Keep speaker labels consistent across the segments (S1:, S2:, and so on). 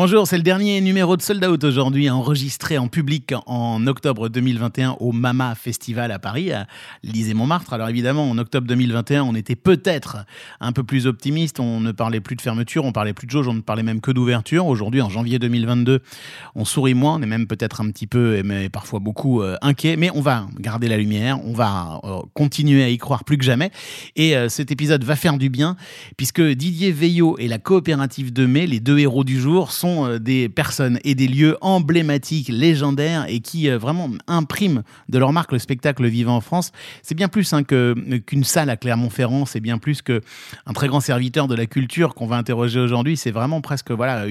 S1: Bonjour, c'est le dernier numéro de Sold Out aujourd'hui, enregistré en public en octobre 2021 au Mama Festival à Paris, à Lysée-Montmartre. Alors évidemment, en octobre 2021, on était peut-être un peu plus optimiste, on ne parlait plus de fermeture, on parlait plus de jauge, on ne parlait même que d'ouverture. Aujourd'hui, en janvier 2022, on sourit moins, on est même peut-être un petit peu, mais parfois beaucoup euh, inquiet, mais on va garder la lumière, on va euh, continuer à y croire plus que jamais. Et euh, cet épisode va faire du bien, puisque Didier Veillot et la coopérative de mai, les deux héros du jour, sont euh, des personnes et des lieux emblématiques, légendaires et qui euh, vraiment impriment de leur marque le spectacle vivant en France. C'est bien plus hein, qu'une salle à Clermont-Ferrand, c'est bien plus qu'un très grand serviteur de la culture qu'on va interroger aujourd'hui. C'est vraiment presque voilà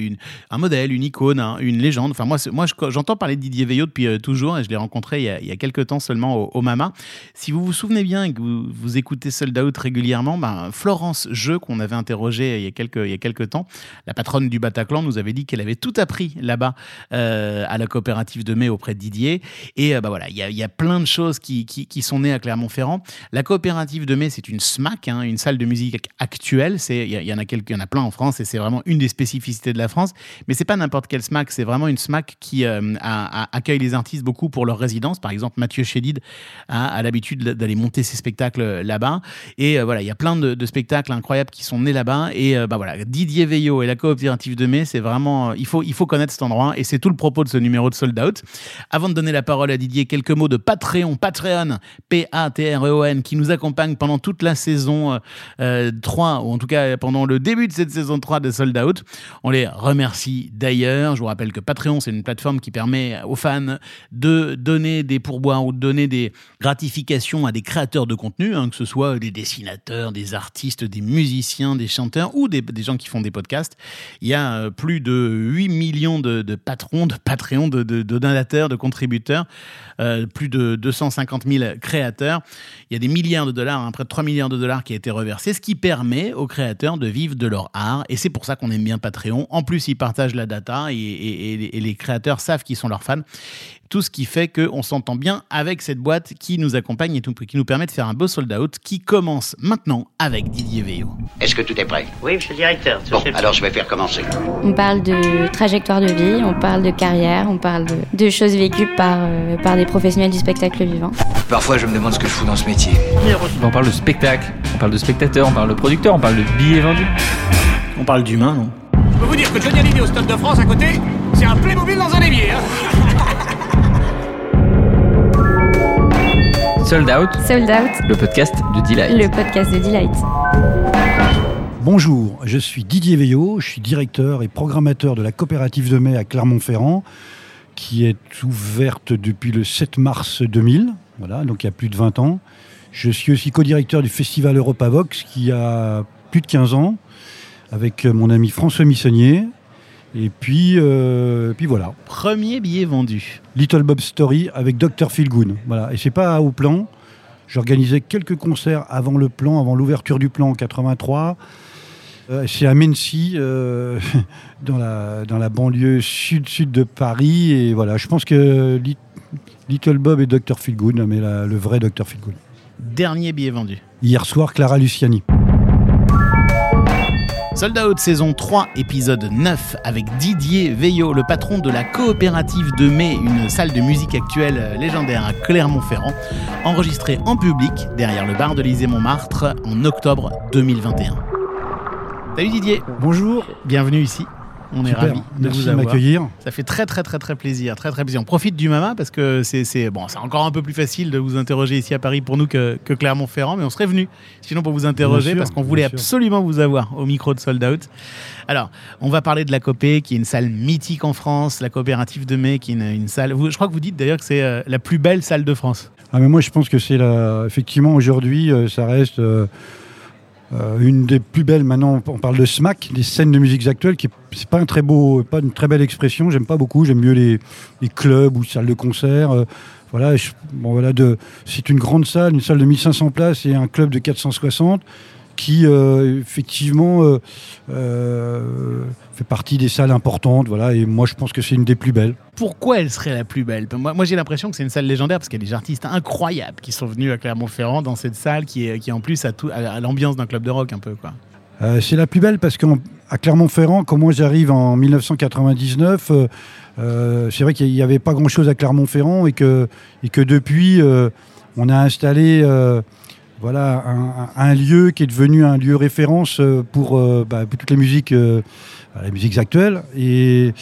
S1: un modèle, une icône, hein, une légende. Enfin moi, moi j'entends parler de Didier Veillot depuis euh, toujours et je l'ai rencontré il y, a, quelques temps seulement au, Mama. Si vous vous souvenez bien et que vous, vous écoutez Sold Out régulièrement, ben, Florence Jeu qu'on avait interrogé il y a quelques il y a quelques temps, la patronne du Bataclan nous avait dit qu'elle avait tout appris là-bas euh, à la coopérative de mai auprès de Didier. Et euh, bah voilà, il y, y, a plein de choses qui, qui, sont nées à Clermont-Ferrand. La coopérative de mai, c'est une SMAC, hein, une salle de musique actuelle. Il y, en a quelques, y en a plein en France et c'est vraiment une des spécificités de la France. Mais c'est pas n'importe quelle SMAC, c'est vraiment une SMAC qui euh, accueille les artistes beaucoup pour leur résidence. Par exemple, Mathieu Chédid a, l'habitude d'aller monter ses spectacles là-bas. Et voilà, il y a plein de, de, spectacles incroyables qui sont nés là-bas. Et bah voilà, Didier Veillot et la coopérative de mai, c'est vraiment il faut, il faut connaître cet endroit et c'est tout le propos de ce numéro de Sold Out. Avant de donner la parole à Didier, quelques mots de Patreon, Patreon, P-A-T-R-E-O-N, qui nous accompagne pendant toute la saison euh, 3, ou en tout cas pendant le début de cette saison 3 de Sold Out. On les remercie d'ailleurs. Je vous rappelle que Patreon, c'est une plateforme qui permet aux fans de donner des pourboires ou de donner des gratifications à des créateurs de contenu, hein, que ce soit des dessinateurs, des artistes, des musiciens, des chanteurs ou des, des gens qui font des podcasts. Il y a euh, plus de 8 millions de, patrons, de Patreon, de, de, donateurs, de contributeurs, euh, plus de 250 000 créateurs. Il y a des milliards de dollars, hein, près de 3 milliards de dollars qui a été reversé, ce qui permet aux créateurs de vivre de leur art. Et c'est pour ça qu'on aime bien Patreon. En plus, ils partagent la data et, et, et les créateurs savent qui sont leurs fans tout ce qui fait qu'on s'entend bien avec cette boîte qui nous accompagne et tout, qui nous permet de faire un beau sold out qui commence maintenant avec Didier Veillot.
S2: Est-ce que tout est prêt?
S3: Oui, monsieur le directeur.
S2: Bon, alors je vais faire commencer.
S4: On parle de trajectoire de vie, on parle de carrière, on parle de, de choses vécues par, euh, par des professionnels du spectacle vivant.
S5: Parfois, je me demande ce que je fous dans ce métier.
S6: On parle de spectacle, on parle de spectateur, on parle de producteur, on parle de billets vendus.
S1: On parle d'humain, non?
S7: Je peux vous dire que Johnny Hallyday au Stade de France à côté, c'est un Playmobil dans un évier. Hein
S6: Sold Out.
S4: Sold Out.
S6: Le podcast de Delight.
S4: Le podcast de Delight.
S8: Bonjour, je suis Didier Veillot, je suis directeur et programmateur de la coopérative de mai à Clermont-Ferrand, qui est ouverte depuis le 7 mars 2000, voilà, donc il y a plus de 20 ans. Je suis aussi co-directeur du festival Europavox, qui a plus de 15 ans, avec mon ami François Missonnier. Et puis, euh, puis voilà.
S1: Premier billet vendu.
S8: Little Bob Story avec Dr. Philgoon. Voilà. Et c'est pas au plan. J'organisais quelques concerts avant le plan, avant l'ouverture du plan en 83. Euh, c'est à Mency, euh, dans, la, dans la banlieue sud-sud de Paris. Et voilà, je pense que Little Bob et Dr. Philgoon, mais la, le vrai Dr. Philgoon.
S1: Dernier billet vendu.
S8: Hier soir, Clara Luciani.
S1: Sold Out saison 3, épisode 9, avec Didier Veillot, le patron de la coopérative de mai, une salle de musique actuelle légendaire à Clermont-Ferrand, enregistré en public derrière le bar de l'Élysée-Montmartre en octobre 2021. Salut Didier.
S8: Bonjour.
S1: Bienvenue ici. On
S8: Super.
S1: est ravis de vous avoir.
S8: m'accueillir.
S1: Ça fait très très très très plaisir, très très plaisir. On profite du Mama parce que c'est c'est bon, c'est encore un peu plus facile de vous interroger ici à Paris pour nous que, que Clermont-Ferrand, mais on serait venu sinon pour vous interroger
S8: sûr,
S1: parce qu'on voulait
S8: sûr.
S1: absolument vous avoir au micro de Sold Out. Alors, on va parler de la Copé, qui est une salle mythique en France, la coopérative de mai, qui est une, une salle. vous- je crois que vous dites d'ailleurs que c'est euh, la plus belle salle de France.
S8: Ah, mais moi, je pense que c'est la. Effectivement, aujourd'hui, euh, ça reste euh, euh, une des plus belles. Maintenant, on parle de SMAC, des scènes de musique actuelles, qui est- c'est pas un pas une très belle expression. J'aime pas beaucoup. J'aime mieux les, clubs ou salles de concert. euh, voilà, c'est une grande salle, une salle de 1500 places et un club de 460 qui euh, effectivement euh, euh, fait partie des salles importantes. Voilà, et moi, je pense que c'est une des plus belles.
S1: Pourquoi elle serait la plus belle? Moi, moi, j'ai l'impression que c'est une salle légendaire parce qu'il y a des artistes incroyables qui sont venus à Clermont-Ferrand dans cette salle qui est, qui en plus à, tout- à l'ambiance d'un club de rock un peu quoi.
S8: Euh, c'est la plus belle parce qu'à Clermont-Ferrand, quand moi j'arrive en 1999, euh, euh, c'est vrai qu'il n'y avait pas grand-chose à Clermont-Ferrand et que, et que depuis, on a installé voilà, un, lieu qui est devenu un lieu référence euh, pour, euh, bah, pour toutes les musiques, euh, les musiques actuelles. Et,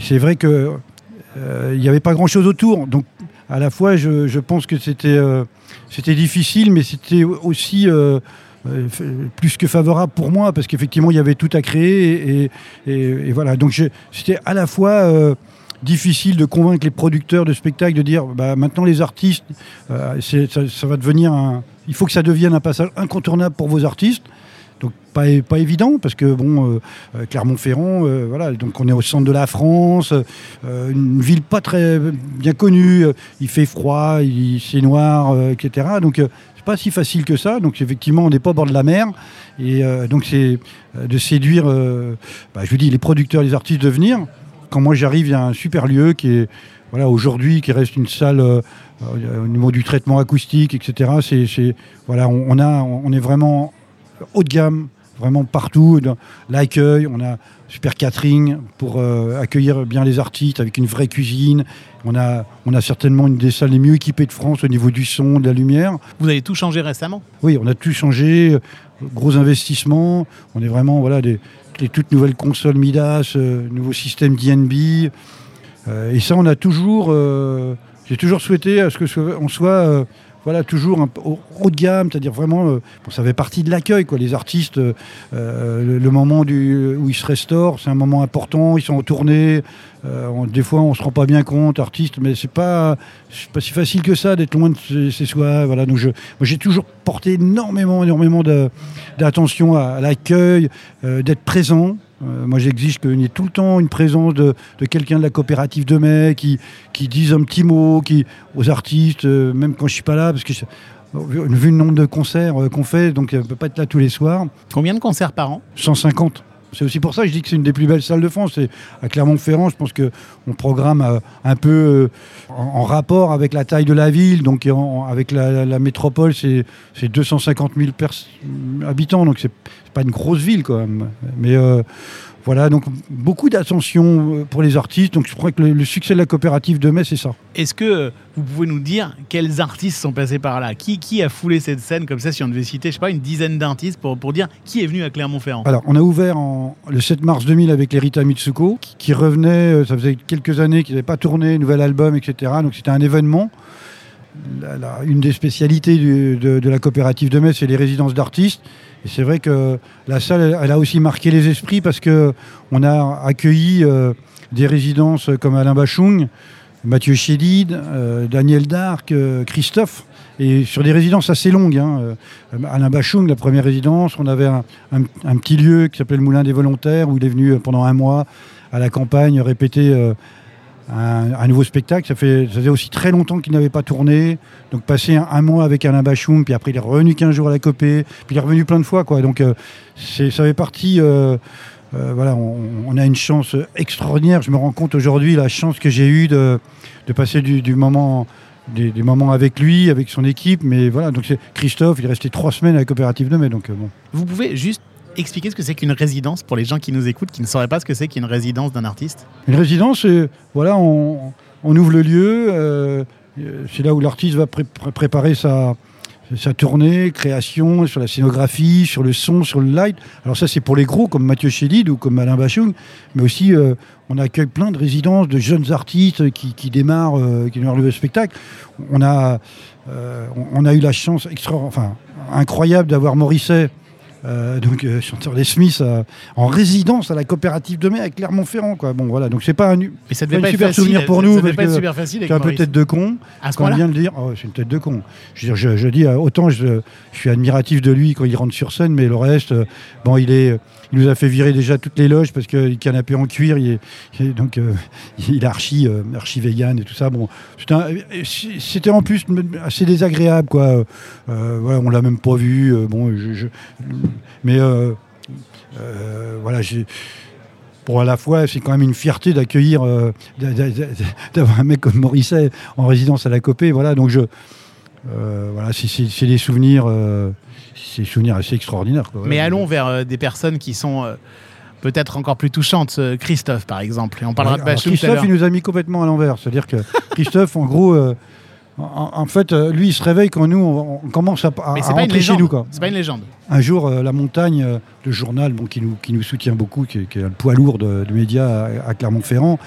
S8: c'est vrai que il n'y avait pas grand-chose autour. Donc, à la fois, je, pense que c'était difficile, mais c'était aussi plus que favorable pour moi, parce qu'effectivement, il y avait tout à créer. Et, et- voilà. Donc, c'était à la fois. Difficile de convaincre les producteurs de spectacles de dire bah, maintenant les artistes euh, ça, va devenir un il faut que ça devienne un passage incontournable pour vos artistes donc pas, pas évident parce que bon, euh, euh, Clermont-Ferrand, voilà, donc on est au centre de la France, une ville pas très bien connue, il fait froid, c'est noir, etc. Donc c'est pas si facile que ça. Donc effectivement, on n'est pas au bord de la mer et donc c'est de séduire, bah, je vous dis, les producteurs, les artistes de venir. Quand moi j'arrive, il y a un super lieu qui est voilà, aujourd'hui, qui reste une salle euh, au niveau du traitement acoustique, etc. C'est, c'est- voilà, on, on a, on est vraiment haut de gamme, vraiment partout. L'accueil, on a super catering pour euh, accueillir bien les artistes avec une vraie cuisine. On a, on a certainement une des salles les mieux équipées de France au niveau du son, de la lumière.
S1: Vous avez tout changé récemment?
S8: Oui, on a tout changé, gros investissements. On est vraiment voilà des, toutes nouvelles consoles Midas, euh, nouveau système DNB. Euh, et ça, on a toujours, euh, j'ai toujours souhaité à ce que on soit, voilà, toujours un haut de gamme, c'est-à-dire vraiment, euh, bon, ça fait partie de l'accueil, quoi. Les artistes, euh, euh, le, moment du, où ils se restaurent, c'est un moment important. Ils sont en tournée. euh, des fois, on se rend pas bien compte, artistes, mais c'est pas, pas si facile que ça d'être loin de ses, ses soi. Voilà, donc je, moi, j'ai toujours porté énormément, énormément d'attention à, l'accueil, d'être présent. Euh, moi, j'exige qu'il y ait tout le temps une présence de, de quelqu'un de la coopérative de mai qui, qui dise un petit mot qui, aux artistes, euh, même quand je suis pas là, parce que je- vu vu le nombre de concerts euh, qu'on fait, donc on ne peut pas être là tous les soirs.
S1: Combien de concerts par an?
S8: 150. C'est aussi pour ça que je dis que c'est une des plus belles salles de France. À Clermont-Ferrand, je pense qu'on programme euh, un peu euh, en, rapport avec la taille de la ville. Donc avec la, métropole, c'est c'est 250 000 pers- habitants. Donc c'est pas une grosse ville quand même. Mais euh, voilà, donc beaucoup d'attention euh, pour les artistes. Donc je crois que le, le succès de la coopérative de mai, c'est ça.
S1: Est-ce que euh, vous pouvez nous dire quels artistes sont passés par là? Qui, qui a foulé cette scène comme ça si on devait citer, je sais pas, une dizaine d'artistes pour, pour dire qui est venu à Clermont-Ferrand?
S8: Alors, on a ouvert en- le 7 mars 2000 avec les Rita Mitsuko, qui, qui revenaient, euh, ça faisait quelques années qu'ils n'avaient pas tourné, nouvel album, etc. Donc c'était un événement. La- la- une des spécialités du- de, de la coopérative de Metz, c'est les résidences d'artistes. Et c'est vrai que la salle, elle, a aussi marqué les esprits parce que on a accueilli euh, des résidences comme Alain Bachung, Mathieu Chédid, euh, Daniel Darc, euh, Christophe, et sur des résidences assez longues. hein. Alain Bachung, la première résidence, on avait un, un- petit lieu qui s'appelait le Moulin des Volontaires, où il est venu pendant un mois à la campagne répéter un, un nouveau spectacle. Ça, fait, ça faisait aussi très longtemps qu'il n'avait pas tourné. Donc passer un, mois avec Alain Bachung, puis après il est revenu 15 jours à la copée, puis il est revenu plein de fois. Quoi. Donc euh, c'est- ça fait partie... euh, euh, voilà, on, a une chance extraordinaire. Je me rends compte aujourd'hui la chance que j'ai eue de, de passer du, du moment, des, moments avec lui, avec son équipe. Mais voilà, donc c'est Christophe, il est resté trois semaines à la coopérative de mai. Donc bon.
S1: Vous pouvez juste expliquer ce que c'est qu'une résidence pour les gens qui nous écoutent, qui ne sauraient pas ce que c'est qu'une résidence d'un artiste
S8: Une résidence, voilà, on, ouvre le lieu. euh, c'est là où l'artiste va pré- pré- préparer sa, tournée, création, sur la scénographie, sur le son, sur le light. Alors ça, c'est pour les gros, comme Mathieu Chédid ou comme Alain Bachung. Mais aussi, euh, on accueille plein de résidences de jeunes artistes qui, démarrent, euh, qui démarrent le spectacle. On a, euh, on a eu la chance extra, enfin, incroyable d'avoir Morisset, euh, donc euh, chanteur des Smiths, euh, en résidence à la coopérative de mai à Clermont-Ferrand. Quoi. Bon, voilà, donc c'est pas un,
S1: ça
S8: pas
S1: devait
S8: un
S1: pas être
S8: super
S1: facile.
S8: souvenir pour
S1: ça-
S8: nous,
S1: Ça
S8: parce
S1: pas
S8: que
S1: super facile.
S8: un peu tête de con.
S1: À ce
S8: Quand on vient de dire, oh, c'est une tête de con. Je, dis, euh, autant je, je suis admiratif de lui quand il rentre sur scène, mais le reste, bon, il est, il nous a fait virer déjà toutes les loges parce que le canapé en cuir, il est, donc euh, il est archi, euh, archi vegan et tout ça. Bon, c'était en plus assez désagréable, quoi. Euh, voilà, on l'a même pas vu. euh, bon, je, mais euh, euh, voilà. Pour à la fois, c'est quand même une fierté d'accueillir, euh, d'a- d'a- d'a- d'avoir un mec comme Morisset en résidence à la Copée. Voilà, donc je, Euh, voilà, c'est- des souvenirs, euh, c'est des souvenirs assez extraordinaires. quoi.
S1: Mais allons vers euh, des personnes qui sont euh, peut-être encore plus touchantes. Euh, Christophe, par exemple. Et on parlera
S8: Ouais,
S1: de
S8: alors
S1: Bachung tout à
S8: Christophe, il nous a mis complètement à l'envers. C'est-à-dire que Christophe, en gros, euh, en, en fait, lui, il se réveille quand nous, on, on commence à, à,
S1: Mais
S8: à
S1: c'est pas une
S8: rentrer chez
S1: légende.
S8: nous.
S1: C'est pas une légende.
S8: Un jour, euh, La Montagne, euh, le journal bon, qui, nous, qui nous soutient beaucoup, qui, est- qui est le poids lourd de, de médias à, à Clermont-Ferrand,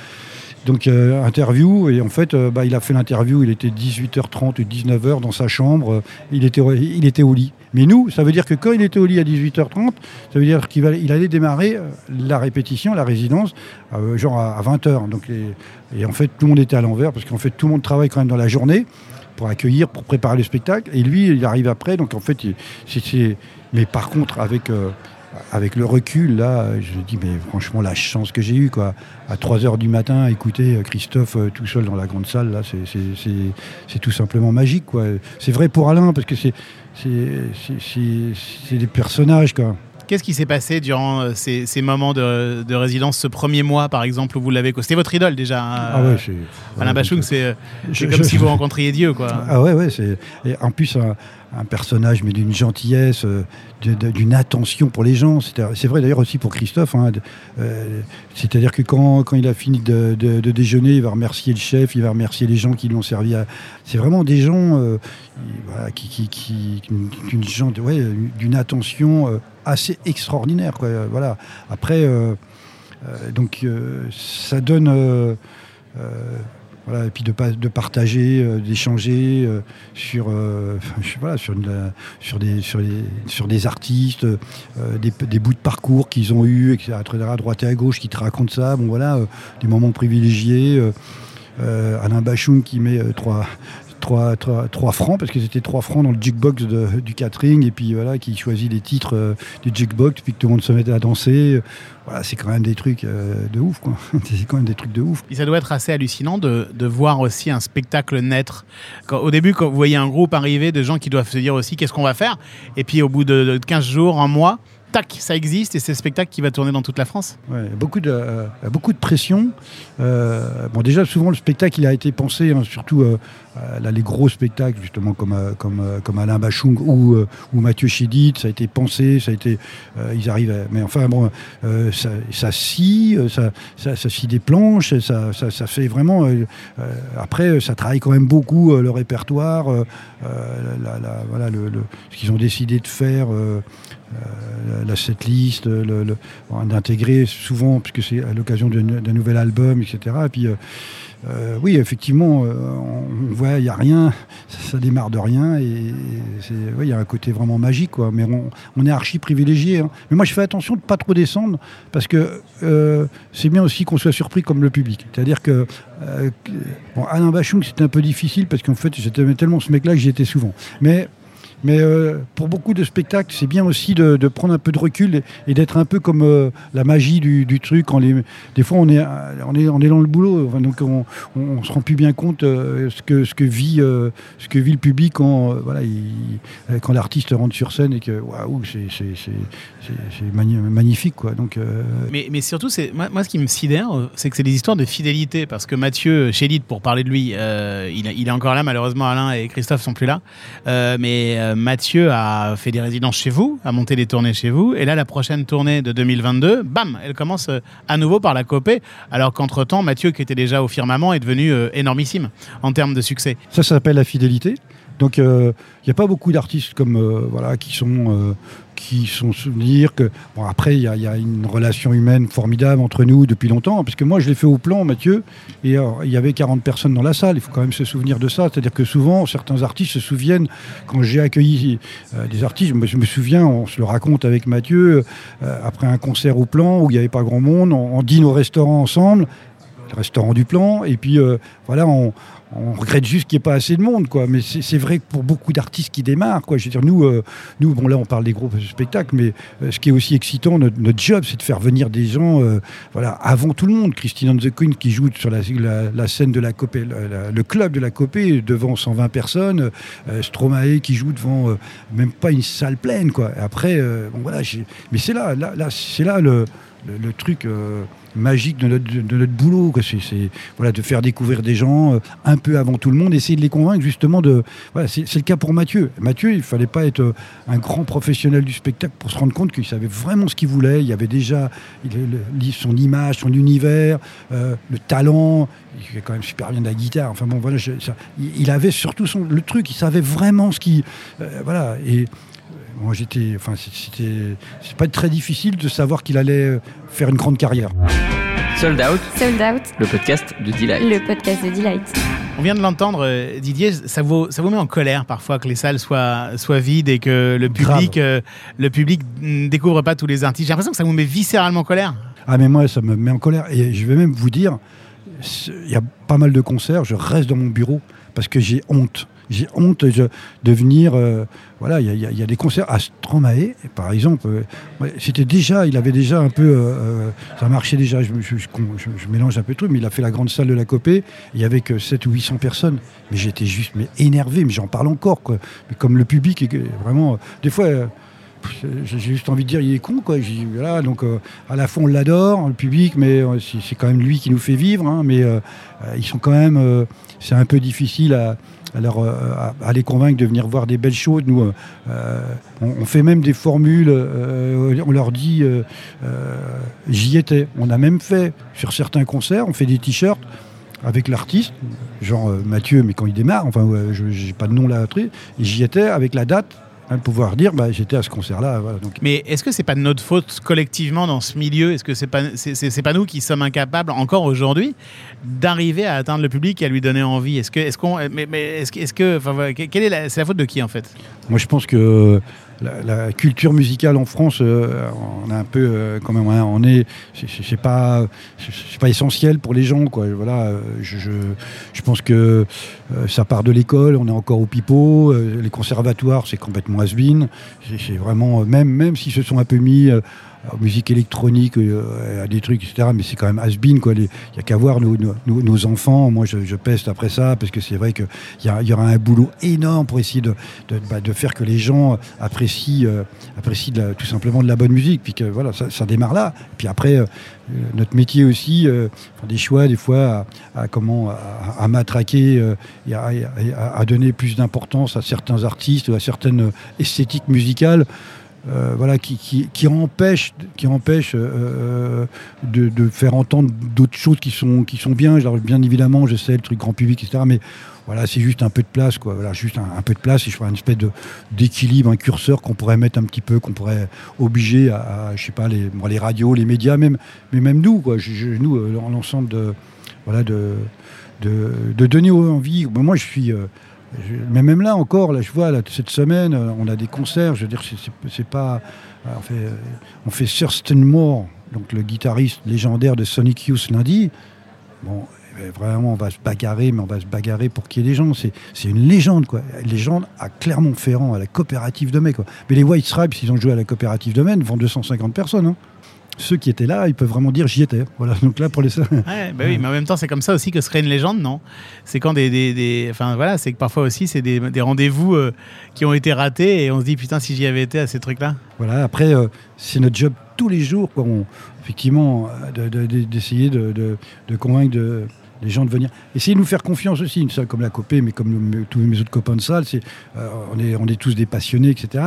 S8: donc euh, interview, et en fait, euh, bah, il a fait l'interview, il était 18h30 ou 19h dans sa chambre, euh, il, était, il était au lit. Mais nous, ça veut dire que quand il était au lit à 18h30, ça veut dire qu'il il allait démarrer la répétition, la résidence, genre à, 20h. Donc, et, en fait, tout le monde était à l'envers, parce qu'en fait, tout le monde travaille quand même dans la journée pour accueillir, pour préparer le spectacle. Et lui, il arrive après. Donc en fait, il- mais par contre, avec, avec le recul, là, je dis, mais franchement, la chance que j'ai eue, quoi. À 3 heures du matin, écouter euh, Christophe euh, tout seul dans la grande salle, c'est- tout simplement magique. C'est vrai pour Alain, parce que c'est des personnages, quoi.
S1: Qu'est-ce qui s'est passé durant euh, ces, ces moments de, de résidence, ce premier mois, par exemple, où vous l'avez... C'était votre idole, déjà. hein,
S8: ah ouais, c'est.
S1: Alain
S8: ouais,
S1: Bachung, c'est euh, c'est
S8: je-
S1: comme
S8: je-
S1: si vous rencontriez Dieu, quoi.
S8: Ah ouais, ouais, c'est en plus un, un personnage mais d'une gentillesse, euh, d'une attention pour les gens. C'est vrai d'ailleurs aussi pour Christophe. hein, euh, C'est-à-dire que quand, quand il a fini de, de- de déjeuner, il va remercier le chef, il va remercier les gens qui l'ont servi. à- C'est vraiment des gens euh, voilà, qui, qui, qui- d'une gens- ouais, d'une attention euh, assez extraordinaire. Quoi, voilà. Après, euh, euh, donc euh, ça donne. voilà, et puis de, de partager, d'échanger sur, je sur, sur, des, sur, les- sur des artistes, des, des bouts de parcours qu'ils ont eus, etc., à droite et à gauche, qui te racontent ça. Bon, voilà, des moments privilégiés. Alain Bachung qui met trois, trois, trois- trois francs, parce que c'était 3 francs dans le jukebox du catering, et puis voilà, qui choisit les titres euh, du jukebox, puis que tout le monde se mettait à danser. Voilà, c'est quand même des trucs euh, de ouf, quoi. c'est quand même des trucs de ouf.
S1: Et ça doit être assez hallucinant de, voir aussi un spectacle naître. Au début, quand vous voyez un groupe arriver de gens qui doivent se dire aussi qu'est-ce qu'on va faire, et puis au bout de, de 15 jours, un mois, ça existe et c'est le spectacle qui va tourner dans toute la France.
S8: Ouais, beaucoup de, euh, beaucoup de pression. Euh, bon, déjà, souvent, le spectacle, il a été pensé, hein, surtout euh, les gros spectacles, justement, comme, comme, comme Alain Bachung ou, ou Mathieu Chédid, ça a été pensé, ça a été, ils arrivent, mais enfin, bon, ça, ça scie, ça, ça, ça scie des planches, ça, ça, fait vraiment. après, ça travaille quand même beaucoup le répertoire, voilà, le- ce qu'ils ont décidé de faire. Euh, la setlist, d'intégrer souvent, puisque c'est à l'occasion d'un nouvel album, etc. Et puis, euh, euh, oui, effectivement, on, voit, il n'y a rien, ça, démarre de rien, et il y a un côté vraiment magique, quoi. Mais on, est archi privilégié. hein. Mais moi, je fais attention de pas trop descendre, parce que c'est bien aussi qu'on soit surpris comme le public. C'est-à-dire que, Alain Bachung, c'était un peu difficile, parce qu'en fait, j'étais tellement ce mec-là que j'y étais souvent. Mais mais euh, pour beaucoup de spectacles, c'est bien aussi de, prendre un peu de recul et, d'être un peu comme euh, la magie du, truc. Les, des fois, on est, euh, on est, on est dans le boulot, donc on, on, on se rend plus bien compte euh, ce, que, vit, ce que vit le public quand, l'artiste rentre sur scène et que waouh, c'est c'est- c'est- c'est- c'est magni- magnifique. Quoi. Donc,
S1: Mais, surtout, moi, ce qui me sidère, c'est que c'est des histoires de fidélité. Parce que Mathieu Chédid, pour parler de lui, il, il est encore là, malheureusement, Alain et Christophe sont plus là. Mais Mathieu a fait des résidences chez vous, a monté des tournées chez vous. Et là, la prochaine tournée de 2022, bam, elle commence euh, à nouveau par la Copée. Alors qu'entre-temps, Mathieu, qui était déjà au firmament, est devenu euh, énormissime en termes de succès.
S8: Ça, ça s'appelle la fidélité. Donc, il n'y a pas beaucoup d'artistes comme euh, voilà qui sont euh, qui sont souvenirs que bon après il y, a- une relation humaine formidable entre nous depuis longtemps parce que moi je l'ai fait au plan Mathieu et alors, il y avait 40 personnes dans la salle. Il faut quand même se souvenir de ça. C'est-à-dire que souvent certains artistes se souviennent quand j'ai accueilli euh, des artistes je me, souviens on se le raconte avec Mathieu euh, après un concert au plan où il n'y avait pas grand monde on, on dîne au restaurant ensemble le restaurant du plan et puis euh, voilà on regrette juste qu'il n'y ait pas assez de monde, quoi. Mais c'est vrai que pour beaucoup d'artistes qui démarrent, quoi. Je veux dire, nous, euh, nous, bon là, on parle des groupes de spectacles, mais euh, ce qui est aussi excitant, notre, job, c'est de faire venir des gens, voilà, avant tout le monde. Christine and the Queen qui joue sur la, scène de la Copée, le club de la Copée, devant 120 personnes. Stromae qui joue devant même pas une salle pleine, quoi. Après, bon voilà, mais c'est là, là c'est là le le, truc euh, magique de notre, de notre boulot. C'est voilà, de faire découvrir des gens euh, un peu avant tout le monde, essayer de les convaincre justement de. Voilà, c'est le cas pour Mathieu. Mathieu, il fallait pas être euh, un grand professionnel du spectacle pour se rendre compte qu'il savait vraiment ce qu'il voulait. Il avait déjà son image, son univers, le talent. Il fait quand même super bien de la guitare. Enfin bon, voilà, il, avait surtout son, le truc. Il savait vraiment ce qui. euh, voilà. Moi, j'étais. Enfin, c'est- c'était. C'est pas très difficile de savoir qu'il allait faire une grande carrière.
S6: Sold Out,
S4: Sold Out,
S6: le podcast de Delight.
S4: le podcast de Delight.
S1: On vient de l'entendre, euh, Didier, ça vous, ça vous met en colère parfois que les salles soient, soient vides et que le public, euh, le public ne découvre pas tous les artistes. J'ai l'impression que ça vous met viscéralement en colère.
S8: Ah mais moi ça me met en colère et je vais même vous dire, il y a pas mal de concerts, je reste dans mon bureau parce que j'ai honte. J'ai honte de, venir, euh, voilà, il y, a- des concerts à Stromae, par exemple. euh, C'était déjà, il avait déjà un peu, euh, ça marchait déjà. Je, mélange un peu de trucs, mais il a fait la grande salle de la Copée. Il y avait que 7 ou 800 personnes, mais j'étais juste, mais énervé, mais j'en parle encore. Mais comme le public, est vraiment, des fois. j'ai juste envie de dire il est con voilà donc à la fois on l'adore le public mais c'est quand même lui qui nous fait vivre hein, mais ils sont quand même c'est un peu difficile euh, à, à les convaincre de venir voir des belles choses. Nous euh, on, fait même des formules euh, on leur dit j'y étais. On a même fait sur certains concerts on fait des t-shirts avec l'artiste, genre Mathieu, mais quand il démarre, enfin, je j'ai pas de nom là, j'y étais avec la date, hein, pouvoir dire, bah, j'étais à ce concert-là. Voilà, donc,
S1: Mais est-ce que c'est pas de notre faute collectivement dans ce milieu? Est-ce que c'est pas c'est, pas nous qui sommes incapables encore aujourd'hui d'arriver à atteindre le public et à lui donner envie? Est-ce que est-ce qu'on mais, mais est-ce est-ce que enfin quelle est la, c'est la faute de qui en fait?
S8: Moi, je pense que la, culture musicale en France, euh, on a un peu, euh, quand même, hein, on est, c'est- pas, c'est pas essentiel pour les gens, quoi. Voilà, euh, je, pense que ça part de l'école, on est encore au pipeau, les conservatoires, c'est complètement has-been. C'est vraiment, même, même s'ils se sont un peu mis musique électronique, euh, à des trucs, etc. Mais c'est quand même has-been, quoi. Les- Il y a qu'à voir nos, nos- nos- enfants. Moi, je, je peste après ça parce que c'est vrai qu'il y, a- y aura un boulot énorme pour essayer de, de, bah, de faire que les gens apprécient, euh, apprécient de la- tout simplement de la bonne musique. Puis que voilà, ça, ça démarre là. Puis après, euh, euh, notre métier aussi, euh, des choix des fois à, à comment à, à matraquer euh, à- à donner plus d'importance à certains artistes ou à certaines esthétiques musicales. Euh, voilà, qui, qui, empêche, euh, euh, de, faire entendre d'autres choses qui sont, bien. Bien évidemment, je sais, le truc grand public, etc. Mais voilà, c'est juste un peu de place, quoi. Voilà, juste un, peu de place et je ferai une espèce d'équilibre, un curseur qu'on pourrait mettre un petit peu, qu'on pourrait obliger à, je sais pas, les, radios, les médias, même, mais même nous, quoi. Nous, euh, l'ensemble de, voilà, de, de, donner envie. Moi, je suis. Mais même là encore, là, je vois cette semaine, euh, on a des concerts. Je veux dire, c'est- pas. euh, On fait, euh, on Thurston Moore, donc le guitariste légendaire de Sonic Youth lundi. Bon, eh ben, vraiment, on va se bagarrer, mais on va se bagarrer pour qu'il y ait des gens. C'est c'est une légende, quoi. Une légende à Clermont-Ferrand, à la coopérative de mai, quoi. Mais les White Stripes, ils ont joué à la coopérative de mai devant 250 personnes. hein. Ceux qui étaient là, ils peuvent vraiment dire j'y étais. Voilà, donc là, pour les.
S1: Ouais, bah oui, mais en même temps, c'est comme ça aussi que serait une légende, non? C'est quand des, des, des- enfin voilà, c'est que parfois aussi, c'est des, des rendez-vous euh, qui ont été ratés et on se dit putain, si j'y avais été à ces trucs-là.
S8: Voilà, après, euh, c'est notre job tous les jours, quoi. On- effectivement, euh, de- de- de- d'essayer de, de- de convaincre de- les gens de venir. Essayer de nous faire confiance aussi, une salle comme la Copée, mais comme me- tous mes autres copains de salle, euh, on, est, tous des passionnés, etc.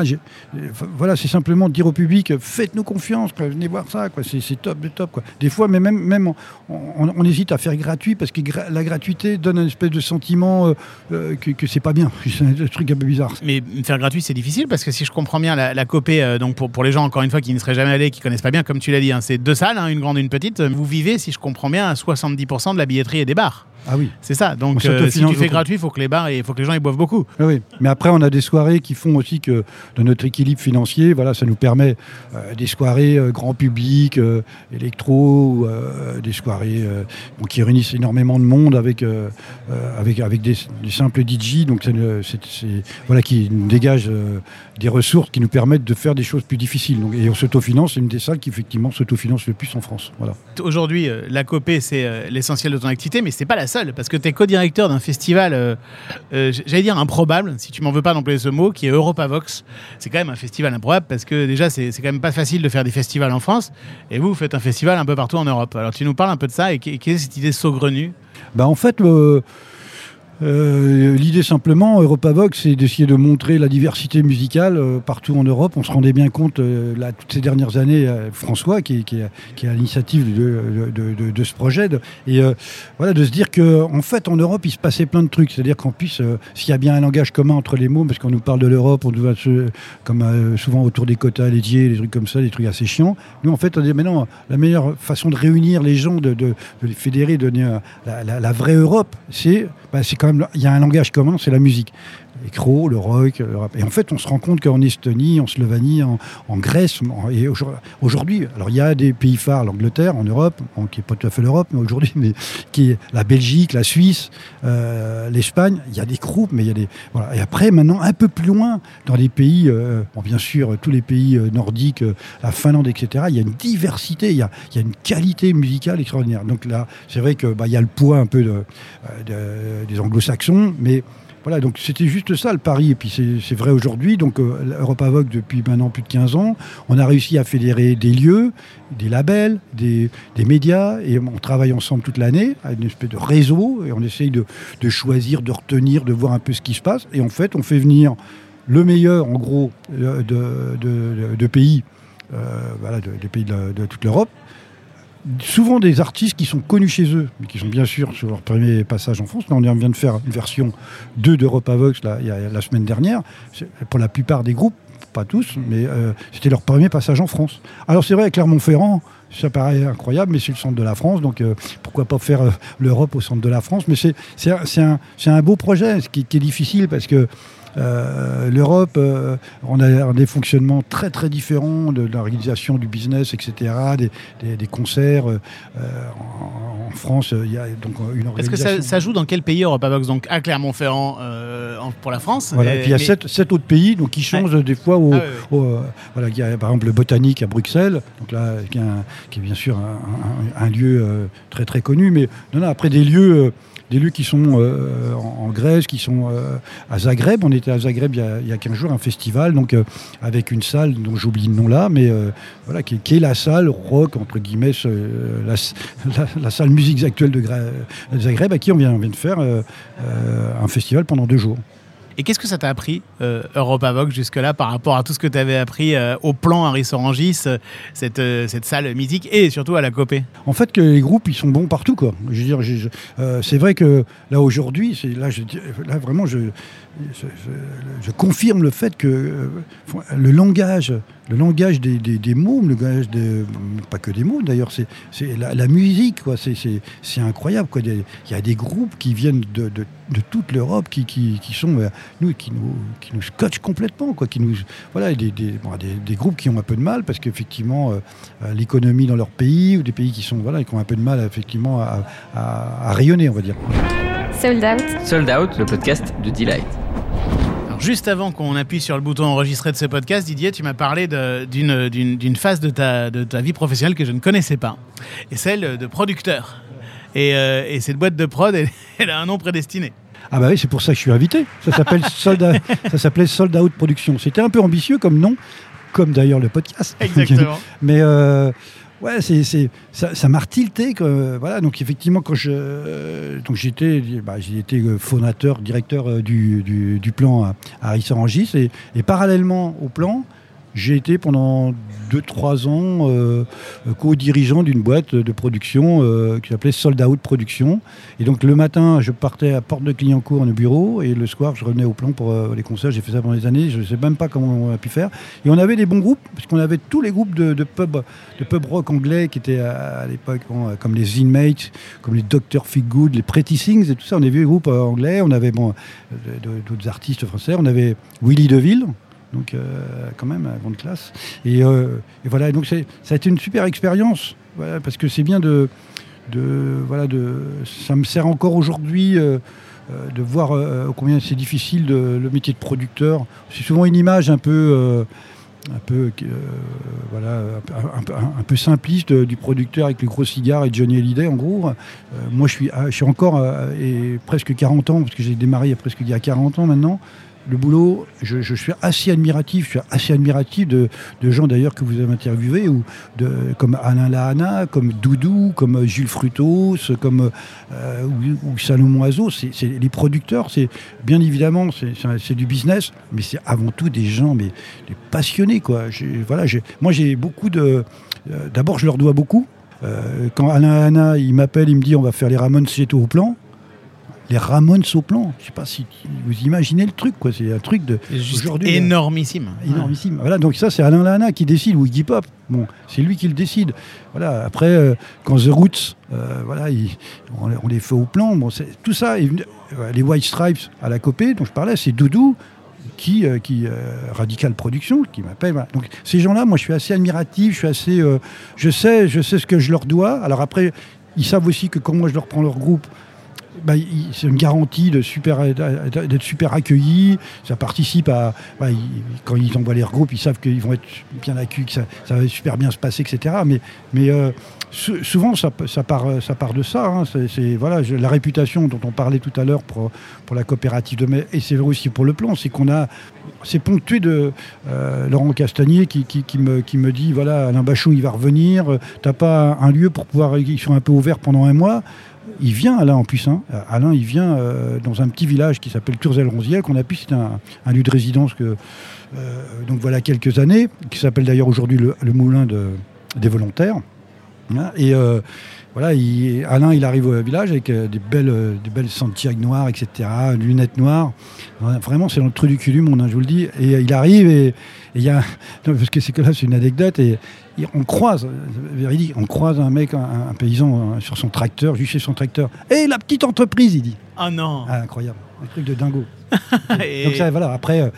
S8: Voilà, c'est simplement de dire au public, faites-nous confiance, venez voir ça. C'est, top de top. Des fois, mais même, on, hésite à faire gratuit parce que la gratuité donne un espèce de sentiment euh, euh, que, c'est pas bien. C'est un truc un peu bizarre.
S1: Mais faire gratuit, c'est difficile parce que si je comprends bien, la, la copée, euh, donc pour, pour les gens, encore une fois, qui ne seraient jamais allés, qui connaissent pas bien, comme tu l'as dit, hein, c'est deux salles, hein, une grande et une petite. Vous vivez, si je comprends bien, à 70% de la billetterie et des bars.
S8: Ah oui.
S1: C'est ça.
S8: On
S1: Donc, euh, si tu fais gratuit, il faut que les bars, il faut que les gens ils boivent beaucoup.
S8: Ah oui, mais après on a des soirées qui font aussi que de notre équilibre financier, voilà, ça nous permet euh, des soirées euh, grand public, euh, électro, des soirées bon, qui réunissent énormément de monde avec avec avec des, des simples DJ, donc c'est, voilà qui nous dégage des ressources qui nous permettent de faire des choses plus difficiles. Donc, et on s'autofinance, c'est une des salles qui effectivement s'autofinance le plus en France. Voilà.
S1: Aujourd'hui, la copée, c'est l'essentiel de ton activité, mais c'est pas la seule. Parce que tu es co-directeur d'un festival, euh, euh, j'allais dire improbable, si tu m'en veux pas d'employer ce mot, qui est Europavox. C'est quand même un festival improbable, parce que déjà, c'est quand même pas facile de faire des festivals en France, et vous, vous faites un festival un peu partout en Europe. Alors tu nous parles un peu de ça, et quelle est cette idée saugrenue?
S8: Bah, en fait, le- euh, l'idée simplement, Europavox, c'est d'essayer de montrer la diversité musicale euh, partout en Europe. On se rendait bien compte, euh, là, toutes ces dernières années, François, qui, est- à l'initiative de, ce projet, et voilà, de se dire que en fait, en Europe, il se passait plein de trucs. C'est-à-dire qu'en plus, euh, s'il y a bien un langage commun entre les mots, parce qu'on nous parle de l'Europe, on nous va comme souvent autour des quotas laitiers, des trucs comme ça, des trucs assez chiants. Nous, en fait, on dit, mais la meilleure façon de réunir les gens, de, les fédérer, de donner la, vraie Europe, c'est bah, c'est il y a un langage commun, c'est la musique. Les crocs, le rock, le rap. Et en fait, on se rend compte qu'en Estonie, en Slovénie, en, Grèce, et aujourd- aujourd'hui, alors il y a des pays phares, l'Angleterre, en Europe, qui n'est pas tout à fait l'Europe, mais aujourd'hui, mais qui est la Belgique, la Suisse, euh, l'Espagne, il y a des groupes, mais il y a des. Voilà. Et après, maintenant, un peu plus loin, dans des pays, euh, bon, bien sûr, tous les pays euh, nordiques, euh, la Finlande, etc., il y a une diversité, il y a, une qualité musicale extraordinaire. Donc là, c'est vrai que bah, y a le poids un peu de, euh, de- des anglo-saxons, mais voilà, donc c'était juste ça le pari, et puis c'est vrai aujourd'hui. Donc euh, Europavox, depuis maintenant plus de 15 ans, on a réussi à fédérer des lieux, des labels, des, médias, et on travaille ensemble toute l'année, à une espèce de réseau, et on essaye de, choisir, de retenir, de voir un peu ce qui se passe. Et en fait, on fait venir le meilleur, en gros, euh, de, pays, euh, voilà, de- des pays de toute l'Europe. Souvent des artistes qui sont connus chez eux, mais qui sont bien sûr sur leur premier passage en France. Là, on vient de faire une version 2 d'Europavox là, il y a- la semaine dernière. Pour la plupart des groupes, pas tous, mais euh, c'était leur premier passage en France. Alors c'est vrai, à Clermont-Ferrand, ça paraît incroyable, mais c'est le centre de la France, donc euh, pourquoi pas faire euh, l'Europe au centre de la France Mais c'est un, un- beau projet, ce qui est difficile parce que euh, l'Europe, euh, on a des fonctionnements très très différents de, de l'organisation du business, etc., des, des- des concerts. euh, en, en France, il y a donc une organisation.
S1: Est-ce que ça, ça joue dans quel pays Europavox Donc à Clermont-Ferrand pour la France.
S8: Voilà, et puis il y a
S1: mais-
S8: sept, sept autres pays donc qui changent des fois au,
S1: Ah
S8: au, voilà, il y a par exemple le Botanique à Bruxelles, donc là qui est, un- qui est bien sûr un, un- un lieu très très connu, mais non, non, après des lieux, des lieux qui sont euh, en, Grèce, qui sont euh, à Zagreb. On était à Zagreb il y a, il y a 15 jours, un festival, donc euh, avec une salle dont j'oublie le nom là, mais voilà, qui, est- qui est la salle rock entre guillemets, la, salle musique actuelle de, Zagreb, à qui on vient, on vient de faire un festival pendant deux jours.
S1: Et qu'est-ce que ça t'a appris, euh, Europavox, jusque-là, par rapport à tout ce que tu avais appris euh, au plan Harris Orangis, euh, cette, euh, cette salle mythique, et surtout à la Copé
S8: En fait, que les groupes, ils sont bons partout, quoi. Je veux dire, c'est vrai que là aujourd'hui, là vraiment, je, je, confirme le fait que euh, le langage, le langage des, des- mots, le langage de, pas que des mots d'ailleurs, c'est, la, musique, quoi. C'est, incroyable, quoi. Il y a- des groupes qui viennent de, toute l'Europe qui, sont euh, nous, qui nous, qui nous scotchent complètement, quoi. Qui nous, voilà, des, groupes qui ont un peu de mal parce qu'effectivement, euh, l'économie dans leur pays ou des pays qui sont voilà qui ont un peu de mal effectivement à- à rayonner on va dire.
S4: Sold out.
S6: Sold Out, le podcast de Delight.
S1: Alors, juste avant qu'on appuie sur le bouton enregistrer de ce podcast, Didier, tu m'as parlé d'une d'une- d'une phase de ta, de ta vie professionnelle que je ne connaissais pas, et celle de producteur. Et, euh, et cette boîte de prod, elle, elle a un nom prédestiné.
S8: Ah bah oui, c'est pour ça que je suis invité. Ça s'appelle Sold ça s'appelait Sold Out Production. C'était un peu ambitieux comme nom, comme d'ailleurs le podcast.
S1: Exactement.
S8: Mais euh, ouais, c'est, c'est- ça, ça m'a tilté. Que, voilà, donc effectivement, quand je, euh, donc j'étais, bah, été euh, fondateur, directeur euh, du, du, du plan à, à Rissorangis, et, et parallèlement au plan, j'ai été pendant 2-3 ans euh, co-dirigeant d'une boîte de production euh, qui s'appelait Sold Out Production. Et donc le matin, je partais à Porte de Clignancourt, en bureau, et le soir, je revenais au plan pour euh, les concerts. J'ai fait ça pendant des années, je ne sais même pas comment on a pu faire. Et on avait des bons groupes, parce qu'on avait tous les groupes de, pub, de pub rock anglais qui étaient à, l'époque, comme les Inmates, comme les Dr. Feelgood, les Pretty Things et tout ça. On avait les groupes anglais, on avait bon, d'autres artistes français, on avait Willy DeVille. Donc, euh, quand même, à grande classe. Et, euh, voilà, donc ça a été une super expérience, parce que c'est bien de, de, voilà, de. Ça me sert encore aujourd'hui euh, de voir combien c'est difficile de- le métier de producteur. C'est souvent une image un peu. un peu, voilà, un, simpliste du producteur avec le gros cigare et Johnny Hallyday en gros. Moi je suis, ah, je suis encore et presque 40 ans, parce que j'ai démarré il y a presque il y a 40 ans maintenant. Le boulot, je, suis assez admiratif, je suis assez admiratif de, gens d'ailleurs que vous avez interviewés, comme Alain Lahana, comme Doudou, comme Jules Frutos, comme euh, Salomon Oiseau. C'est les producteurs, c'est bien évidemment c'est- du business, mais c'est avant tout des gens, mais passionnés quoi. Voilà, moi j'ai beaucoup de. euh, D'abord, je leur dois beaucoup. Euh, quand Alain Lahana il m'appelle, il me dit on va faire les Ramones c'est au plan. Les Ramones au plan. Je sais pas si vous imaginez le truc quoi. C'est un truc de aujourd'hui,
S1: énormissime.
S8: énormissime. Voilà, donc ça c'est Alain Lahana qui décide ou Iggy Pop. Bon, c'est lui qui le décide. Voilà. Après, euh, quand The Roots, euh, voilà, il- on, on les fait au plan. Bon, tout ça, euh, les White Stripes à la copée dont je parlais, c'est Doudou qui, euh, qui euh, Radical Production, qui m'appelle. voilà. Donc ces gens-là, moi, je suis assez admiratif. Je suis assez, euh, je sais, je sais ce que je leur dois. Alors après, ils savent aussi que quand moi je leur prends leur groupe. Bah, c'est une garantie d'être super accueillis. Ça participe à. bah, quand ils envoient les regroupes, ils savent qu'ils vont être bien accueillis, que ça, va super bien se passer, etc. Mais, euh, sou- souvent, ça, part, de ça. hein. C'est, voilà, la réputation dont on parlait tout à l'heure pour, la coopérative de mai, et c'est vrai aussi pour le plan, c'est qu'on a. C'est ponctué de euh, Laurent Castagnier qui, me, dit voilà, Alain Bachon, il va revenir. T'as pas un lieu pour pouvoir. Ils sont un peu ouverts pendant un mois. Il vient, Alain, en plus. hein. Alain, il vient euh, dans un petit village qui s'appelle Turzel-Ronziel, qu'on a c'est un, lieu de résidence que, euh, donc voilà quelques années, qui s'appelle d'ailleurs aujourd'hui le, Moulin de- des volontaires. Hein, Et euh, voilà, il- Alain, il arrive au village avec euh, des belles, euh, des belles Santiago noires, etc., lunettes noires. Vraiment, c'est dans le trou du cul du monde, hein, je vous le dis. Et euh, il arrive et il y a, non, parce que c'est que là, c'est une anecdote et, et on croise, euh, véridique, on croise un mec, un, un paysan euh, sur son tracteur, juste chez son tracteur. Et la petite entreprise, il dit.
S1: Oh non.
S8: Ah, incroyable, un truc de dingo.
S1: Et
S8: Donc ça, voilà. Après, euh,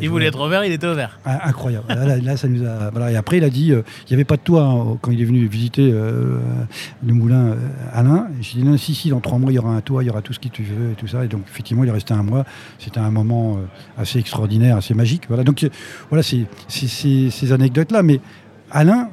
S8: il,
S1: voulait être ouvert, il était ouvert.
S8: ah, incroyable. Là, là, là, ça nous a. Voilà. Et après, il a dit, euh, il n'y avait pas de toit hein, quand il est venu visiter euh, le moulin Alain. J'ai dit non, si, si, dans trois mois, il y aura un toit, il y aura tout ce que tu veux et tout ça. Et donc, effectivement, il est resté un mois. C'était un moment assez extraordinaire, assez magique. Voilà. Donc, voilà, c'est- ces anecdotes-là. Mais Alain.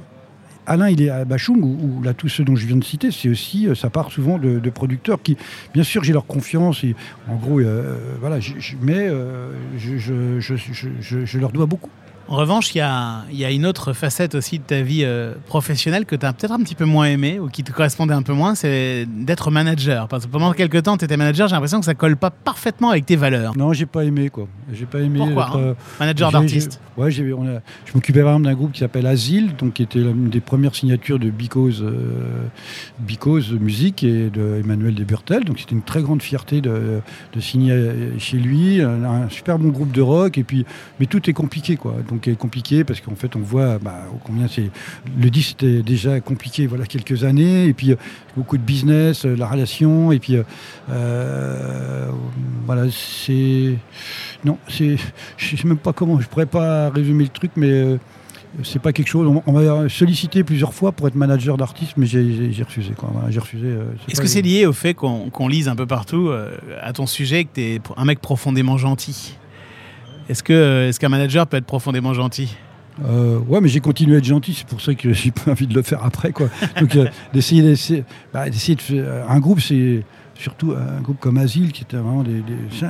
S8: Alain, il est à Bachung, ou, là, tout ce dont je viens de citer, c'est aussi, euh, ça part souvent de, producteurs qui, bien sûr, j'ai leur confiance, en gros, euh, voilà, mais euh, je leur dois beaucoup.
S1: En revanche, il y a, il y a une autre facette aussi de ta vie euh, professionnelle que tu as peut-être un petit peu moins aimé ou qui te correspondait un peu moins, c'est d'être manager. Parce que pendant quelques temps, tu étais manager, j'ai l'impression que ça colle pas parfaitement avec tes valeurs.
S8: Non, j'ai pas aimé quoi. J'ai pas aimé.
S1: Pourquoi,
S8: être,
S1: hein
S8: euh,
S1: Manager d'artiste.
S8: Ouais, j'ai- on a- je m'occupais par exemple d'un groupe qui s'appelle Asile, donc qui était l'une des premières signatures de Because, euh, Because Musique et de Emmanuel Desburtel. Donc c'était une très grande fierté de, de signer chez lui. Un, un super bon groupe de rock et puis, mais tout est compliqué quoi. Donc est compliqué parce qu'en fait on voit bah, combien c'est. Le disque c'était déjà compliqué voilà quelques années et puis euh, beaucoup de business, euh, la relation et puis euh, voilà c'est non, c'est, je sais même pas comment, je pourrais pas résumer le truc, mais euh, c'est pas quelque chose. On, m'a sollicité plusieurs fois pour être manager d'artiste, mais j'ai, refusé. J'ai refusé. euh,
S1: Est-ce que c'est lié au fait qu'on lise un peu partout euh, à ton sujet que tu es un mec profondément gentil? Est-ce euh, est-ce qu'un manager peut être profondément gentil
S8: Euh, ouais, mais j'ai continué à être gentil, c'est pour ça que j'ai pas envie de le faire après. Quoi. Donc, euh, d'essayer, bah, d'essayer de faire. Un groupe, c'est surtout un groupe comme Asile, qui était vraiment des.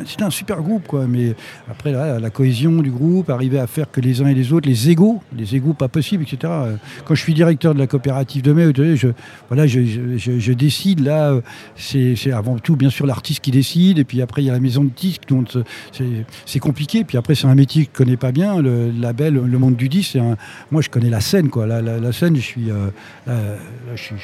S8: c'était un super groupe, quoi. Mais après, la cohésion du groupe, arriver à faire que les uns et les autres, les égaux, les égaux pas possibles, etc. Euh, Quand je suis directeur de la coopérative de mai, je, voilà, je, je- décide, là, euh, c'est avant tout, bien sûr, l'artiste qui décide, et puis après, il y a la maison de disques, donc euh, c'est- compliqué. Puis après, c'est un métier que je connais pas bien, le, label, le monde du disque, un, moi, je connais la scène, quoi. La, la- scène, je suis, euh, là, là, je, suis-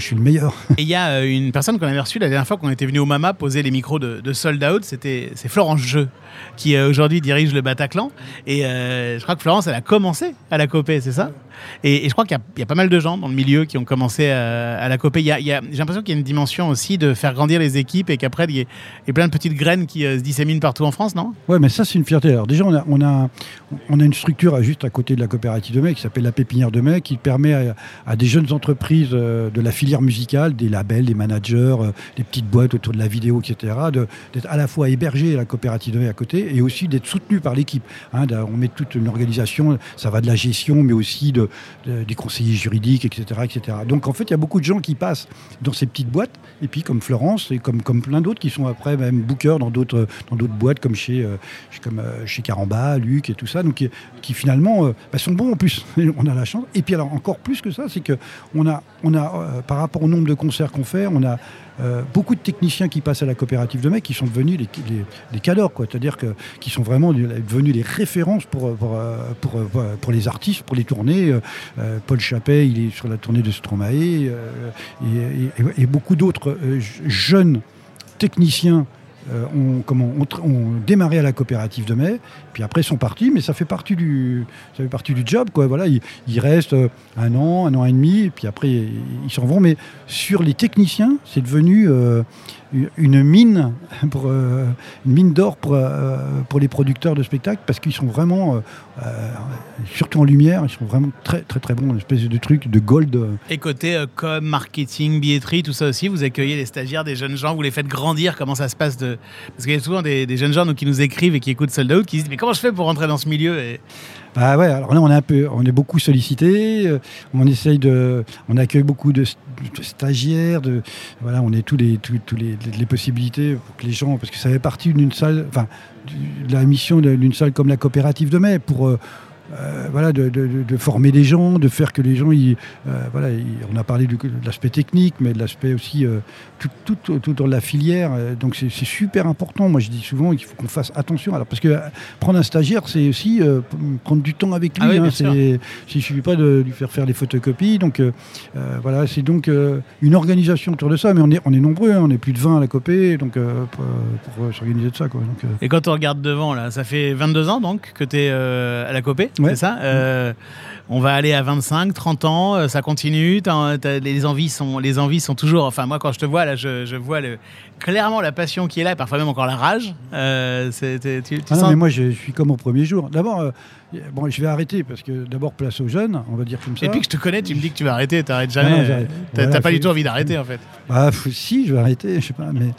S8: je le meilleur.
S1: Et il y a euh, une personne qu'on avait reçue la dernière fois qu'on était venu au Mama poser les micros de, de Sold Out, c'était c'est Florence Jeu qui euh, aujourd'hui dirige le Bataclan. Et euh, je crois que Florence, elle a commencé à la copée, c'est ça? Et, je crois qu'il y, a- pas mal de gens dans le milieu qui ont commencé à, à la copée. J'ai l'impression qu'il y a une dimension aussi de faire grandir les équipes et qu'après, il y, a- plein de petites graines qui euh, se disséminent partout en France, non?
S8: Ouais, mais ça, c'est une fierté. Alors, déjà, on a, on a, on a une structure juste à côté de la coopérative de mai qui s'appelle la Pépinière de mai, qui permet à, des jeunes entreprises de la filière musicale, des labels, des managers, des petites boîtes autour de la vidéo, etc. D'être à la fois hébergé à la coopérative de mai à côté et aussi d'être soutenu par l'équipe. Hein, on met toute une organisation, ça va de la gestion, mais aussi de, de- des conseillers juridiques, etc., etc. Donc en fait, il y a beaucoup de gens qui passent dans ces petites boîtes, et puis comme Florence, et comme, plein d'autres qui sont après même bookers dans d'autres boîtes, comme chez, euh, comme, euh, chez Caramba, Luc et tout ça, donc qui, qui finalement euh, bah, sont bons en plus. on a la chance. Et puis alors encore plus que ça, c'est que on a, on a euh, par rapport au nombre de concerts qu'on fait, on a euh, beaucoup de techniciens qui passent à la coopérative de mecs qui sont devenus les, cadors, quoi. C'est-à-dire qui sont vraiment devenus les références pour, euh, euh, pour les artistes, pour les tournées. Paul Chappet, il est sur la tournée de Stromae, et, beaucoup d'autres jeunes techniciens euh, ont, ont, tr- ont démarré à la coopérative de mai, puis après sont partis, mais ça fait partie du, job. Quoi. Voilà, ils, restent euh, un an, un an et demi, puis après ils ils s'en vont. Mais sur les techniciens, c'est devenu euh, une- mine, euh, une mine d'or pour, euh, pour les producteurs de spectacles, parce qu'ils sont vraiment, euh, surtout en lumière, ils sont vraiment très très très bons, une espèce de truc de gold.
S1: Et côté com, marketing, billetterie, tout ça aussi, vous accueillez les stagiaires, des jeunes gens, vous les faites grandir, comment ça se passe de... Parce qu'il y a souvent des, jeunes gens donc, qui nous écrivent et qui écoutent Sold Out, qui se disent mais comment je fais pour rentrer dans ce milieu.
S8: Ah ouais, alors là on est un peu, on est beaucoup sollicité, euh, on essaye de, on accueille beaucoup de, stagiaires, de, voilà, on est tous les, tous, les, les possibilités pour que les gens, parce que ça fait partie d'une salle, enfin, de la mission d'une salle comme la coopérative de mai pour euh, euh, voilà, de, de- de- de former des gens, de faire que les gens, ils, euh, voilà, ils- on a parlé du- de l'aspect technique, mais de l'aspect aussi euh, tout, tout, tout autour de la filière. donc c'est super important. Moi, je dis souvent qu'il faut qu'on fasse attention. Alors parce que prendre un stagiaire, c'est aussi prendre du temps avec lui.
S1: Ah oui,
S8: hein, c'est- il ne suffit pas de lui faire faire les photocopies. Donc voilà, c'est donc une organisation autour de ça. Mais on est, on est nombreux, hein, on est plus de 20 à la copée, donc pour, pour, s'organiser de ça. Quoi. Donc,
S1: Et quand on regarde devant, là, ça fait 22 ans donc que tu es à la Copé,
S8: Ouais.
S1: c'est ça Euh, On va aller à 25, 30 ans, euh, ça continue, les, envies sont, les envies sont toujours... Enfin, moi, quand je te vois, là, je, je vois le, clairement la passion qui est là, et parfois même encore la rage. Euh, tu, tu
S8: Ah non,
S1: sens-
S8: mais moi je, je suis comme au premier jour. D'abord, euh, bon, je vais arrêter parce que d'abord place aux jeunes, on va dire comme ça.
S1: Et puis que je te connais, tu me dis que tu vas arrêter, t'arrêtes
S8: Ah
S1: jamais. T'as
S8: Voilà,
S1: pas du tout envie d'arrêter, en fait.
S8: Bah, si, je vais arrêter, je sais pas. Mais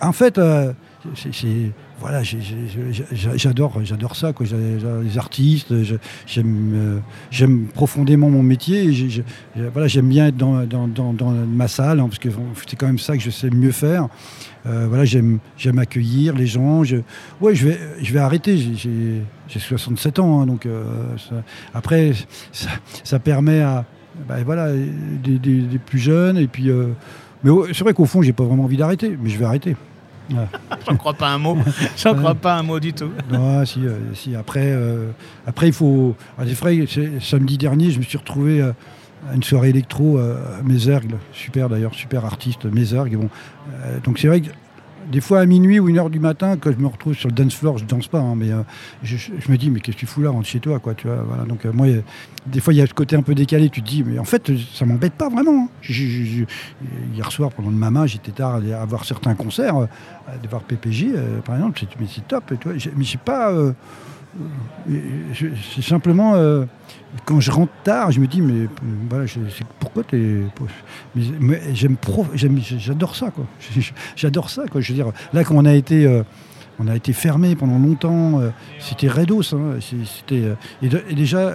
S8: en fait, c'est- voilà, j'adore, j'adore ça, Les artistes, euh, j'aime profondément mon métier. voilà, j'aime bien être dans, ma salle, hein, parce que c'est quand même ça que je sais mieux faire. Euh, voilà, j'aime, accueillir les gens. Je, ouais, je vais, arrêter. J'ai, j'ai- j'ai 67 ans, hein, donc euh, après, ça, permet à, bah, voilà, des, plus jeunes et puis. mais c'est vrai qu'au fond, j'ai pas vraiment envie d'arrêter, mais je vais arrêter. Ouais.
S1: J'en crois pas un mot. J'en crois pas un mot du tout.
S8: Non, si, euh, si. Après, euh, après, il faut. ah, c'est vrai, samedi dernier, je me suis retrouvé euh, à une soirée électro à Mézergue, super d'ailleurs, super artiste, Mézergue. Bon, donc c'est vrai que des fois à minuit ou une heure du matin, quand je me retrouve sur le dance floor, je danse pas, hein, mais euh, je, je- je me dis, mais qu'est-ce que tu fous là, rentre chez toi, quoi, tu vois. Voilà, donc euh, moi, euh, des fois, il y a ce côté un peu décalé, tu te dis, mais en fait, ça m'embête pas vraiment. hein. Je- je- je- hier soir, pendant le Mama, j'étais tard à voir certains concerts, à voir euh, par exemple, mais c'est top, mais j'ai pas. Euh, c'est simplement euh, quand je rentre tard, je me dis mais voilà, pourquoi t'es mais, j'aime j'adore ça quoi. J'adore ça quoi. Je veux dire là quand on a été euh, on a été fermé pendant longtemps, c'était Redos. hein, c'était et, déjà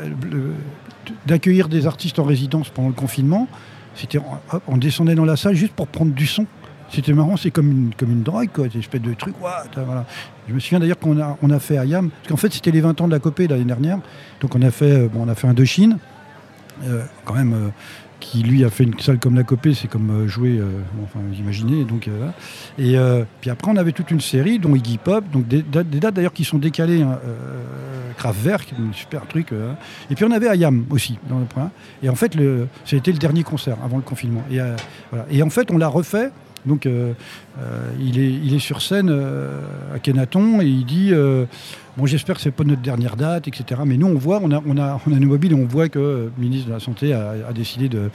S8: d'accueillir des artistes en résidence pendant le confinement, c'était on descendait dans la salle juste pour prendre du son. C'était marrant, c'est comme une, comme une drogue, quoi, cette espèce de truc. t'as- voilà. Je me souviens d'ailleurs qu'on a, on a fait à Yam, parce qu'en fait c'était les 20 ans de la Copée l'année dernière, donc on a fait, euh, bon, on a fait un Chine, quand même, euh, qui lui a fait une salle comme la Copée, c'est comme euh, jouer, euh, enfin vous imaginez, donc euh. Et euh, puis après on avait toute une série, dont Iggy Pop, donc des, dates- d'ailleurs qui sont décalées, hein, euh, Kraftwerk, un super truc. euh, et puis on avait Ayam aussi dans le point. Et en fait, le, ça le dernier concert avant le confinement. Et, euh, voilà. et en fait, on l'a refait. Donc, euh, euh, il, est, sur scène euh, à Kenaton et il dit Bon, j'espère que c'est pas notre dernière date, etc. Mais nous, on voit, on a, on a, on a nos mobiles on voit que le ministre de la Santé a, décidé de,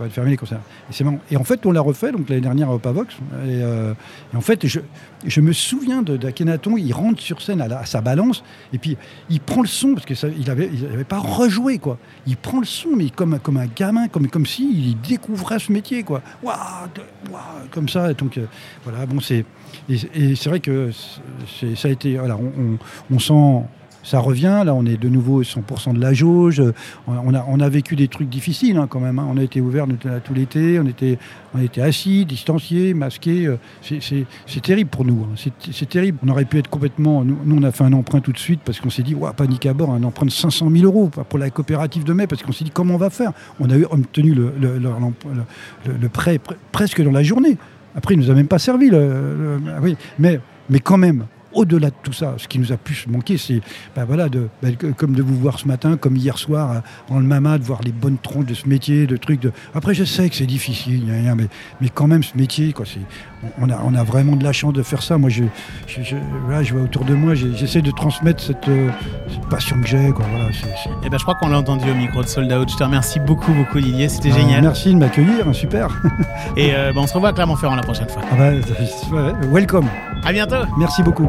S8: euh, fermer les concerts. Et, c'est marrant. et en fait, on l'a refait donc l'année dernière à Pavox. Et, euh, et en fait, je, me souviens d'Akhenaton, il rentre sur scène à, sa balance et puis il prend le son parce que ça, il avait, pas rejoué quoi. Il prend le son mais comme, comme un gamin, comme, comme si il découvrait ce métier quoi. Waouh, waouh, comme ça. Donc euh, voilà, bon c'est et, c'est vrai que ça a été, voilà, on, sent. Ça revient, là on est de nouveau 100% de la jauge. On a, vécu des trucs difficiles hein, quand même. hein. On a été ouvert tout l'été, on était, assis, distanciés, masqués. c'est- terrible pour nous. hein. C'est terrible. On aurait pu être complètement. Nous, on a fait un emprunt tout de suite parce qu'on s'est dit, panique à bord, un emprunt de 500 000 euros pour la coopérative de mai parce qu'on s'est dit, comment on va faire? On a obtenu le, prêt pre- presque dans la journée. Après, il nous a même pas servi. Le, ah mais, quand même. Au-delà de tout ça, ce qui nous a plus manqué, c'est ben voilà, de, que- comme de vous voir ce matin, comme hier soir, euh, dans le Mama, de voir les bonnes tronches de ce métier, de trucs. Après, je sais que c'est difficile, mais, quand même, ce métier, quoi, on, a, on a vraiment de la chance de faire ça. Moi, je, je, je, vois autour de moi, j'essaie de transmettre cette, euh, cette passion que j'ai. Voilà,
S1: Eh ben, je crois qu'on l'a entendu au micro de Sold Out. Je te remercie beaucoup, beaucoup, Didier. C'était
S8: Ah,
S1: génial.
S8: Merci de m'accueillir, hein, super.
S1: Et euh, ben, on se revoit à Clermont-Ferrand la prochaine fois.
S8: Ah bah, welcome.
S1: À bientôt.
S8: Merci beaucoup.